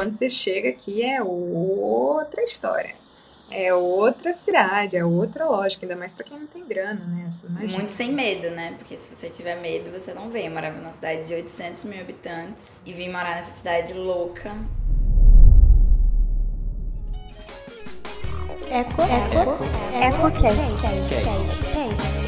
quando você chega aqui é outra história. É outra cidade, é outra lógica, ainda mais para quem não tem grana, né? Assim, Muito sem medo, né? Porque se você tiver medo, você não vem. Eu morava numa cidade de 800 mil habitantes e vim morar nessa cidade louca. Eco, eco, eco, eco,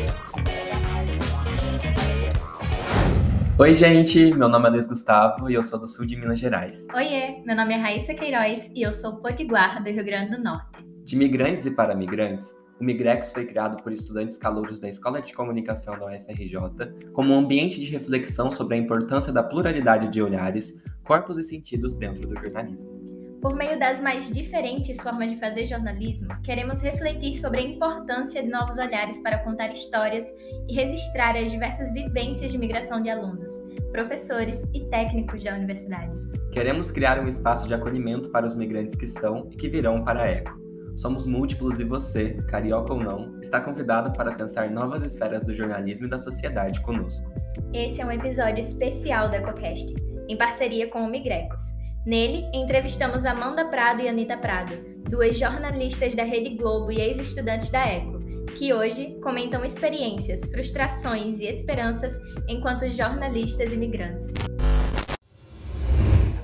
Oi, gente, meu nome é Luiz Gustavo e eu sou do sul de Minas Gerais. Oiê, meu nome é Raíssa Queiroz e eu sou potiguar do Rio Grande do Norte. De migrantes e para migrantes, o Migrex foi criado por estudantes calouros da Escola de Comunicação da UFRJ como um ambiente de reflexão sobre a importância da pluralidade de olhares, corpos e sentidos dentro do jornalismo. Por meio das mais diferentes formas de fazer jornalismo, queremos refletir sobre a importância de novos olhares para contar histórias e registrar as diversas vivências de migração de alunos, professores e técnicos da universidade. Queremos criar um espaço de acolhimento para os migrantes que estão e que virão para a ECO. Somos múltiplos e você, carioca ou não, está convidado para pensar novas esferas do jornalismo e da sociedade conosco. Esse é um episódio especial do EcoCast, em parceria com o Migrecos Nele, entrevistamos Amanda Prado e Anita Prado, duas jornalistas da Rede Globo e ex-estudantes da ECO, que hoje comentam experiências, frustrações e esperanças enquanto jornalistas imigrantes.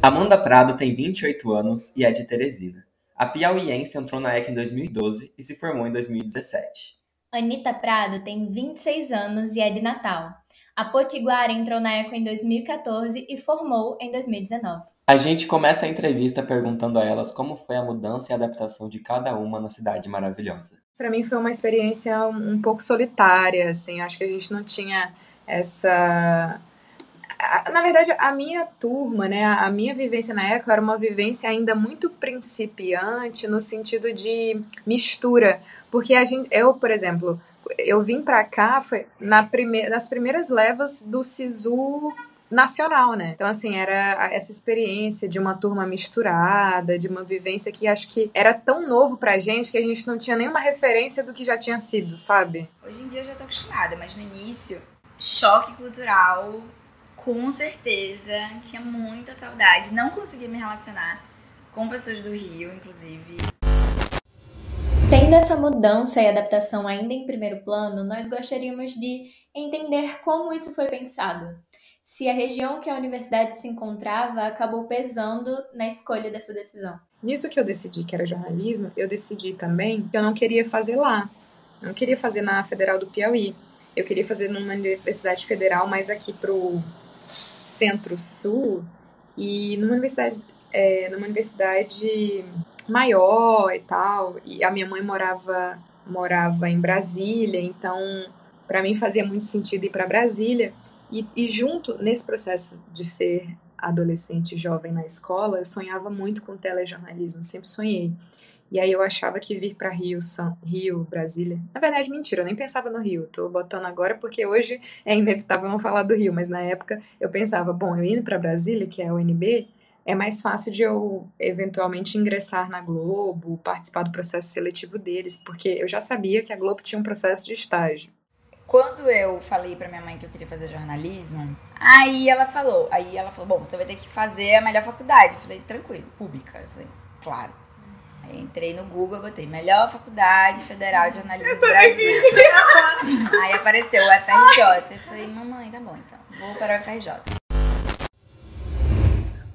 Amanda Prado tem 28 anos e é de Teresina. A piauiense entrou na ECO em 2012 e se formou em 2017. Anita Prado tem 26 anos e é de Natal. A Potiguara entrou na ECO em 2014 e formou em 2019. A gente começa a entrevista perguntando a elas como foi a mudança e adaptação de cada uma na cidade maravilhosa. Para mim foi uma experiência um pouco solitária, assim, acho que a gente não tinha essa na verdade, a minha turma, né, a minha vivência na ECO era uma vivência ainda muito principiante no sentido de mistura, porque a gente, eu, por exemplo, eu vim para cá foi na primeira, nas primeiras levas do Sisu nacional, né? Então, assim, era essa experiência de uma turma misturada, de uma vivência que acho que era tão novo pra gente que a gente não tinha nenhuma referência do que já tinha sido, sabe? Hoje em dia eu já tô acostumada, mas no início, choque cultural, com certeza, tinha muita saudade. Não conseguia me relacionar com pessoas do Rio, inclusive. Tendo essa mudança e adaptação ainda em primeiro plano, nós gostaríamos de entender como isso foi pensado se a região que a universidade se encontrava acabou pesando na escolha dessa decisão. Nisso que eu decidi que era jornalismo, eu decidi também que eu não queria fazer lá. Eu não queria fazer na Federal do Piauí. Eu queria fazer numa universidade federal mais aqui pro centro-sul e numa universidade, é, numa universidade maior e tal. E a minha mãe morava morava em Brasília, então para mim fazia muito sentido ir para Brasília. E, e junto, nesse processo de ser adolescente jovem na escola, eu sonhava muito com telejornalismo, sempre sonhei. E aí eu achava que vir para Rio, São, Rio, Brasília. Na verdade, mentira, eu nem pensava no Rio. Tô botando agora porque hoje é inevitável não falar do Rio, mas na época eu pensava, bom, eu indo para Brasília, que é a UNB, é mais fácil de eu eventualmente ingressar na Globo, participar do processo seletivo deles, porque eu já sabia que a Globo tinha um processo de estágio. Quando eu falei pra minha mãe que eu queria fazer jornalismo, aí ela falou, aí ela falou, bom, você vai ter que fazer a melhor faculdade. Eu falei, tranquilo, pública. Eu falei, claro. Aí entrei no Google, botei melhor faculdade federal de jornalismo do Brasil. aí apareceu o FRJ. Eu falei, mamãe, tá bom então, vou para o FRJ.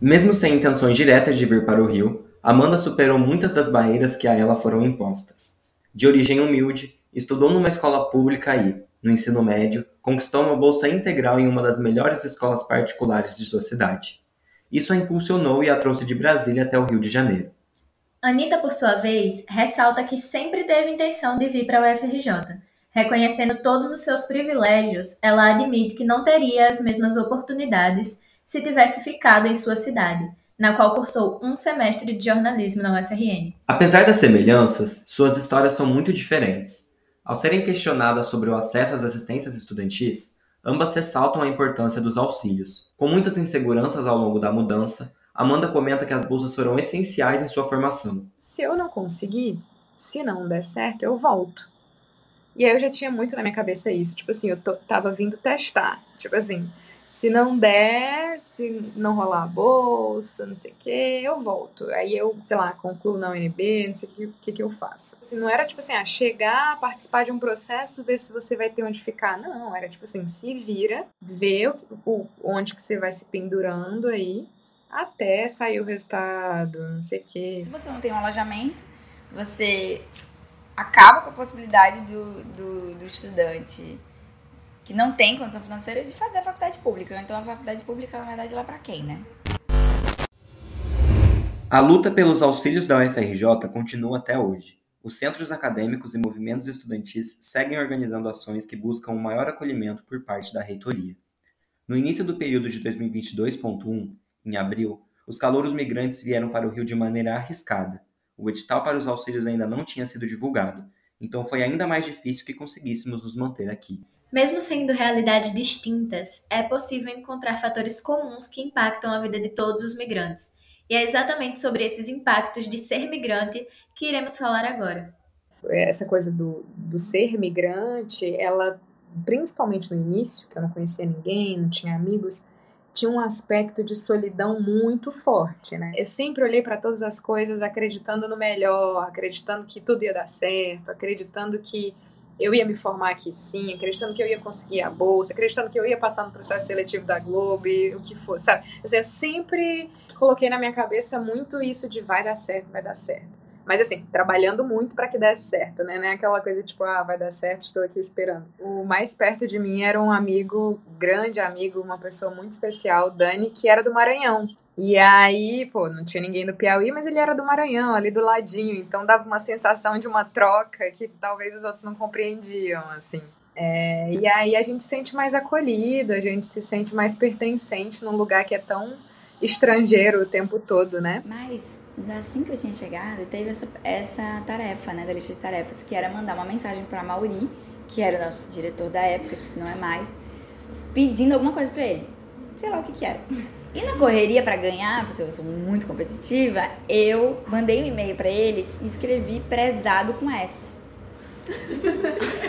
Mesmo sem intenções diretas de vir para o Rio, Amanda superou muitas das barreiras que a ela foram impostas. De origem humilde, estudou numa escola pública e, no ensino médio, conquistou uma bolsa integral em uma das melhores escolas particulares de sua cidade. Isso a impulsionou e a trouxe de Brasília até o Rio de Janeiro. Anitta, por sua vez, ressalta que sempre teve intenção de vir para a UFRJ. Reconhecendo todos os seus privilégios, ela admite que não teria as mesmas oportunidades se tivesse ficado em sua cidade, na qual cursou um semestre de jornalismo na UFRN. Apesar das semelhanças, suas histórias são muito diferentes. Ao serem questionadas sobre o acesso às assistências estudantis, ambas ressaltam a importância dos auxílios. Com muitas inseguranças ao longo da mudança, Amanda comenta que as bolsas foram essenciais em sua formação. Se eu não conseguir, se não der certo, eu volto. E aí eu já tinha muito na minha cabeça isso. Tipo assim, eu tava vindo testar. Tipo assim, Se não der, se não rolar a bolsa, não sei o que, eu volto. Aí eu, sei lá, concluo na UNB, não sei o que, que, eu faço. Assim, não era tipo assim, ah, chegar, participar de um processo, ver se você vai ter onde ficar. Não, era tipo assim, se vira, vê o, o, onde que você vai se pendurando aí, até sair o resultado, não sei o que. Se você não tem um alojamento, você acaba com a possibilidade do, do, do estudante que não tem condição financeira de fazer a faculdade pública. Então a faculdade pública, na verdade, lá para quem, né? A luta pelos auxílios da UFRJ continua até hoje. Os centros acadêmicos e movimentos estudantis seguem organizando ações que buscam um maior acolhimento por parte da reitoria. No início do período de 2022.1, em abril, os calouros migrantes vieram para o Rio de maneira arriscada. O edital para os auxílios ainda não tinha sido divulgado, então foi ainda mais difícil que conseguíssemos nos manter aqui. Mesmo sendo realidades distintas, é possível encontrar fatores comuns que impactam a vida de todos os migrantes. E é exatamente sobre esses impactos de ser migrante que iremos falar agora. Essa coisa do, do ser migrante, ela, principalmente no início, que eu não conhecia ninguém, não tinha amigos, tinha um aspecto de solidão muito forte, né? Eu sempre olhei para todas as coisas acreditando no melhor, acreditando que tudo ia dar certo, acreditando que eu ia me formar aqui sim, acreditando que eu ia conseguir a bolsa, acreditando que eu ia passar no processo seletivo da Globo, o que fosse, sabe? Assim, eu sempre coloquei na minha cabeça muito isso de vai dar certo, vai dar certo. Mas assim, trabalhando muito para que desse certo, né? Não é aquela coisa tipo, ah, vai dar certo, estou aqui esperando. O mais perto de mim era um amigo, grande amigo, uma pessoa muito especial, Dani, que era do Maranhão. E aí, pô, não tinha ninguém do Piauí, mas ele era do Maranhão, ali do ladinho. Então dava uma sensação de uma troca que talvez os outros não compreendiam, assim. É, e aí a gente se sente mais acolhido, a gente se sente mais pertencente num lugar que é tão estrangeiro o tempo todo, né? Mas assim que eu tinha chegado, teve essa, essa tarefa, né, da lista de tarefas, que era mandar uma mensagem para Mauri, que era o nosso diretor da época, que não é mais, pedindo alguma coisa para ele. Sei lá o que que era. E na correria para ganhar, porque eu sou muito competitiva, eu mandei um e-mail para eles e escrevi prezado com S.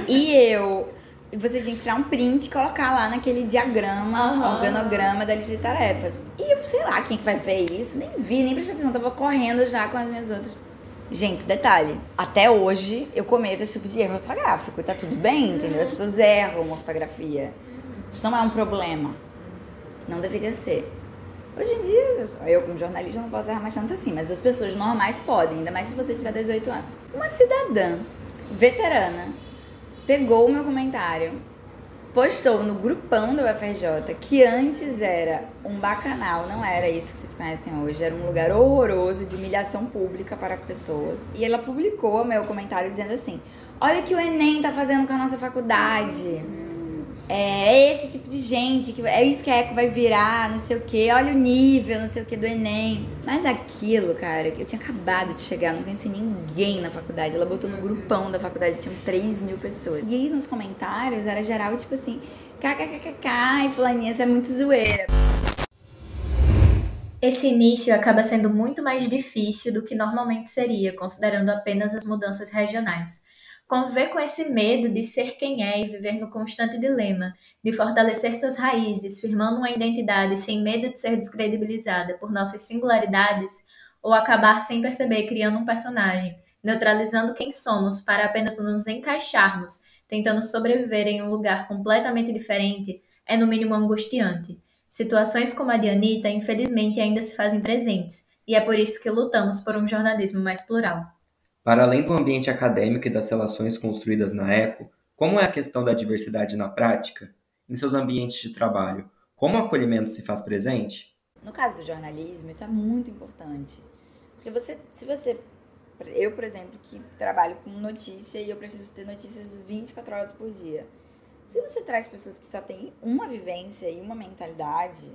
e eu. Você tinha que tirar um print e colocar lá naquele diagrama, uhum. organograma da lista de tarefas. E eu sei lá quem que vai ver isso, nem vi, nem prestei atenção, tava correndo já com as minhas outras. Gente, detalhe, até hoje eu cometo esse tipo de erro ortográfico, tá tudo bem, entendeu? As pessoas erram ortografia. Isso não é um problema. Não deveria ser. Hoje em dia, eu como jornalista não posso errar mais tanto assim, mas as pessoas normais podem, ainda mais se você tiver 18 anos. Uma cidadã veterana pegou o meu comentário, postou no grupão da UFRJ, que antes era um bacanal, não era isso que vocês conhecem hoje, era um lugar horroroso de humilhação pública para pessoas. E ela publicou meu comentário dizendo assim: Olha o que o Enem tá fazendo com a nossa faculdade é, é, esse tipo de gente, que é isso que a Eco vai virar, não sei o que, olha o nível, não sei o que do Enem. Mas aquilo, cara, eu tinha acabado de chegar, não conheci ninguém na faculdade. Ela botou no grupão da faculdade, tinham 3 mil pessoas. E aí nos comentários era geral, tipo assim, kkkk, e fulaninha, é muito zoeira. Esse início acaba sendo muito mais difícil do que normalmente seria, considerando apenas as mudanças regionais. Conviver com esse medo de ser quem é e viver no constante dilema, de fortalecer suas raízes, firmando uma identidade sem medo de ser descredibilizada por nossas singularidades, ou acabar sem perceber criando um personagem, neutralizando quem somos para apenas nos encaixarmos, tentando sobreviver em um lugar completamente diferente, é no mínimo angustiante. Situações como a de Anitta, infelizmente, ainda se fazem presentes, e é por isso que lutamos por um jornalismo mais plural. Para além do ambiente acadêmico e das relações construídas na ECO, como é a questão da diversidade na prática, em seus ambientes de trabalho? Como o acolhimento se faz presente? No caso do jornalismo, isso é muito importante. Porque você, se você. Eu, por exemplo, que trabalho com notícia e eu preciso ter notícias 24 horas por dia. Se você traz pessoas que só têm uma vivência e uma mentalidade,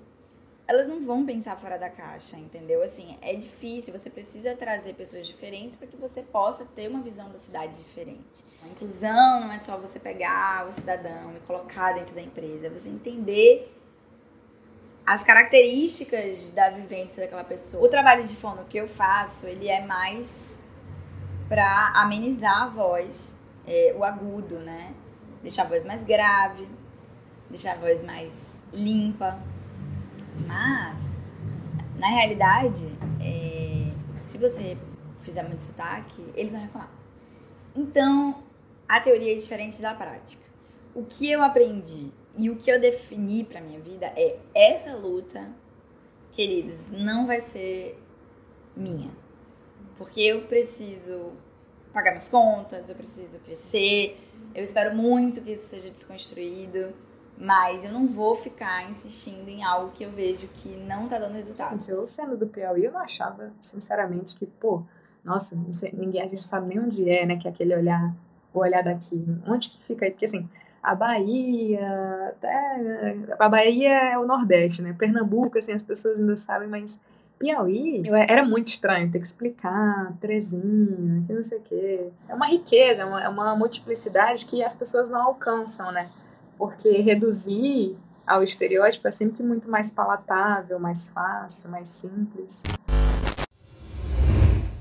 elas não vão pensar fora da caixa, entendeu? Assim, é difícil, você precisa trazer pessoas diferentes para que você possa ter uma visão da cidade diferente. A inclusão não é só você pegar o cidadão e colocar dentro da empresa, é você entender as características da vivência daquela pessoa. O trabalho de fono que eu faço, ele é mais para amenizar a voz, é, o agudo, né? Deixar a voz mais grave, deixar a voz mais limpa. Mas, na realidade, é, se você fizer muito sotaque, eles vão reclamar. Então, a teoria é diferente da prática. O que eu aprendi e o que eu defini para minha vida é essa luta, queridos, não vai ser minha. Porque eu preciso pagar minhas contas, eu preciso crescer. Eu espero muito que isso seja desconstruído. Mas eu não vou ficar insistindo em algo que eu vejo que não tá dando resultado. Gente, eu sendo do Piauí, eu não achava, sinceramente, que, pô, nossa, sei, ninguém, a gente sabe nem onde é, né, que é aquele olhar, o olhar daqui. Onde que fica aí? Porque, assim, a Bahia, até, a Bahia é o Nordeste, né? Pernambuco, assim, as pessoas ainda sabem, mas Piauí era muito estranho ter que explicar, Terezinha, que não sei o quê. É uma riqueza, é uma, é uma multiplicidade que as pessoas não alcançam, né? Porque reduzir ao estereótipo é sempre muito mais palatável, mais fácil, mais simples.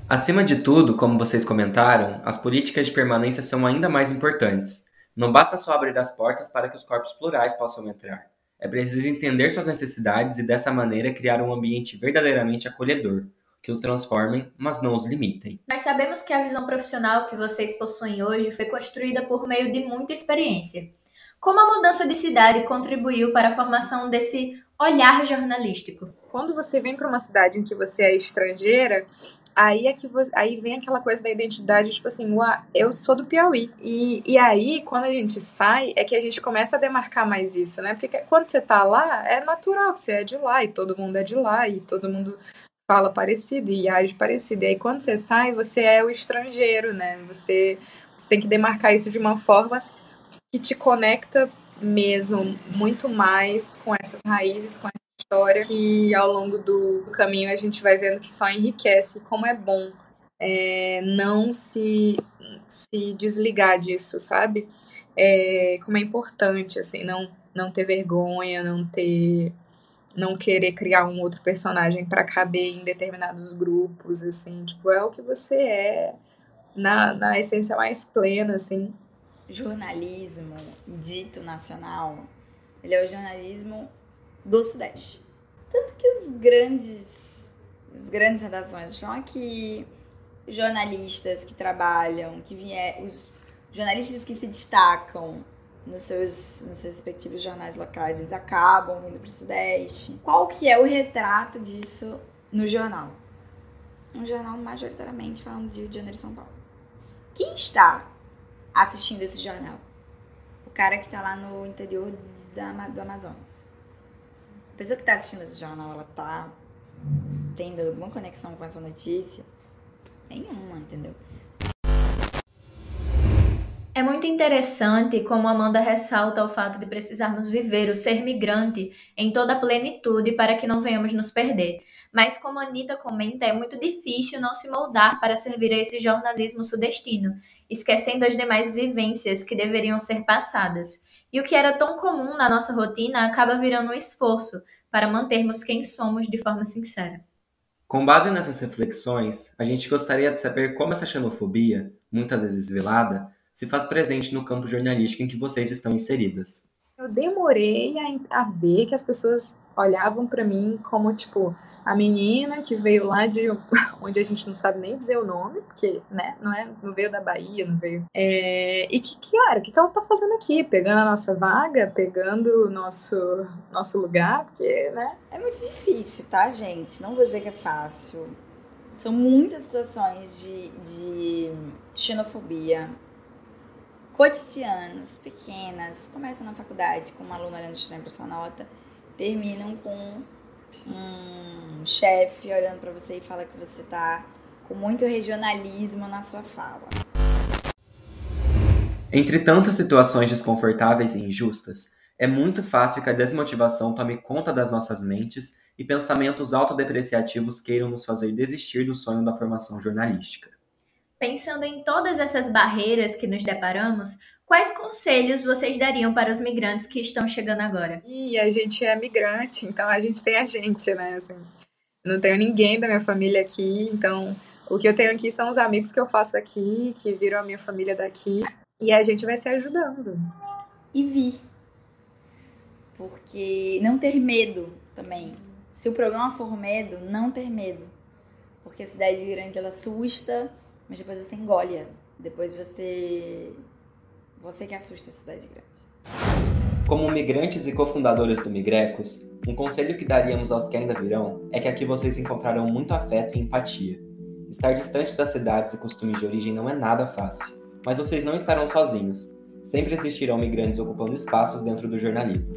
Acima de tudo, como vocês comentaram, as políticas de permanência são ainda mais importantes. Não basta só abrir as portas para que os corpos plurais possam entrar. É preciso entender suas necessidades e dessa maneira criar um ambiente verdadeiramente acolhedor, que os transformem, mas não os limitem. Nós sabemos que a visão profissional que vocês possuem hoje foi construída por meio de muita experiência. Como a mudança de cidade contribuiu para a formação desse olhar jornalístico? Quando você vem para uma cidade em que você é estrangeira, aí é que você, aí vem aquela coisa da identidade, tipo assim, eu sou do Piauí. E, e aí, quando a gente sai, é que a gente começa a demarcar mais isso, né? Porque quando você tá lá, é natural que você é de lá, e todo mundo é de lá, e todo mundo fala parecido e age parecido. E aí, quando você sai, você é o estrangeiro, né? Você, você tem que demarcar isso de uma forma que te conecta mesmo muito mais com essas raízes, com essa história que ao longo do caminho a gente vai vendo que só enriquece, como é bom é, não se, se desligar disso, sabe? É, como é importante, assim, não, não ter vergonha, não ter não querer criar um outro personagem para caber em determinados grupos, assim, tipo, é o que você é na, na essência mais plena, assim jornalismo dito nacional, ele é o jornalismo do Sudeste. Tanto que os grandes, as grandes redações estão aqui, jornalistas que trabalham, que vier, os jornalistas que se destacam nos seus, nos seus respectivos jornais locais, eles acabam vindo para o Sudeste. Qual que é o retrato disso no jornal? Um jornal majoritariamente falando de Rio de Janeiro e São Paulo. Quem está assistindo esse jornal. O cara que tá lá no interior da, do Amazonas. A pessoa que tá assistindo esse jornal, ela tá tendo alguma conexão com essa notícia? Nenhuma, entendeu? É muito interessante como Amanda ressalta o fato de precisarmos viver o ser migrante em toda a plenitude para que não venhamos nos perder. Mas, como a Anitta comenta, é muito difícil não se moldar para servir a esse jornalismo sudestino, esquecendo as demais vivências que deveriam ser passadas. E o que era tão comum na nossa rotina acaba virando um esforço para mantermos quem somos de forma sincera. Com base nessas reflexões, a gente gostaria de saber como essa xenofobia, muitas vezes velada, se faz presente no campo jornalístico em que vocês estão inseridas. Eu demorei a, a ver que as pessoas olhavam para mim como tipo, a menina que veio lá de onde a gente não sabe nem dizer o nome, porque, né, não, é, não veio da Bahia, não veio. É, e que, cara, o que, que ela tá fazendo aqui? Pegando a nossa vaga, pegando o nosso, nosso lugar, porque, né? É muito difícil, tá, gente? Não vou dizer que é fácil. São muitas situações de, de xenofobia cotidianas, pequenas, começam na faculdade com uma aluna olhando estranho para sua nota, terminam com um chefe olhando para você e fala que você tá com muito regionalismo na sua fala. Entre tantas situações desconfortáveis e injustas, é muito fácil que a desmotivação tome conta das nossas mentes e pensamentos autodepreciativos queiram nos fazer desistir do sonho da formação jornalística. Pensando em todas essas barreiras que nos deparamos, Quais conselhos vocês dariam para os migrantes que estão chegando agora? E a gente é migrante, então a gente tem a gente, né? Assim, não tenho ninguém da minha família aqui, então o que eu tenho aqui são os amigos que eu faço aqui, que viram a minha família daqui, e a gente vai se ajudando. E vi. Porque não ter medo também. Se o problema for medo, não ter medo. Porque a cidade grande ela assusta, mas depois você engole. Depois você. Você que assusta a cidade grande. Como migrantes e cofundadores do Migrecos, um conselho que daríamos aos que ainda virão é que aqui vocês encontrarão muito afeto e empatia. Estar distante das cidades e costumes de origem não é nada fácil, mas vocês não estarão sozinhos. Sempre existirão migrantes ocupando espaços dentro do jornalismo.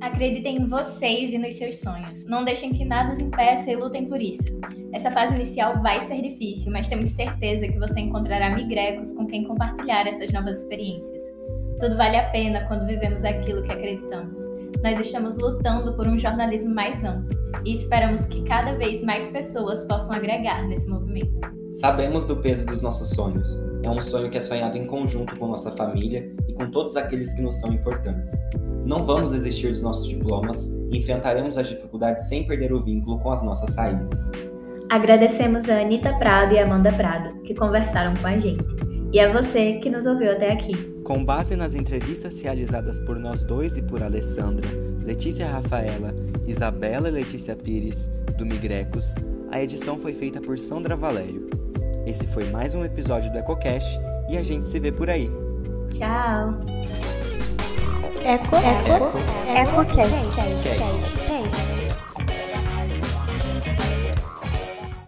Acreditem em vocês e nos seus sonhos. Não deixem que nada os impeça e lutem por isso. Essa fase inicial vai ser difícil, mas temos certeza que você encontrará migrecos com quem compartilhar essas novas experiências. Tudo vale a pena quando vivemos aquilo que acreditamos. Nós estamos lutando por um jornalismo mais amplo e esperamos que cada vez mais pessoas possam agregar nesse movimento. Sabemos do peso dos nossos sonhos. É um sonho que é sonhado em conjunto com nossa família e com todos aqueles que nos são importantes. Não vamos desistir dos nossos diplomas e enfrentaremos as dificuldades sem perder o vínculo com as nossas raízes. Agradecemos a Anitta Prado e a Amanda Prado, que conversaram com a gente, e a você que nos ouviu até aqui. Com base nas entrevistas realizadas por nós dois e por Alessandra, Letícia Rafaela, Isabela e Letícia Pires, do Migrecos, a edição foi feita por Sandra Valério. Esse foi mais um episódio do EcoCast e a gente se vê por aí. Tchau! Eco, Eco, Echo. Eco, Eco, Eco, Eco, Eco, Eco, Eco, Eco,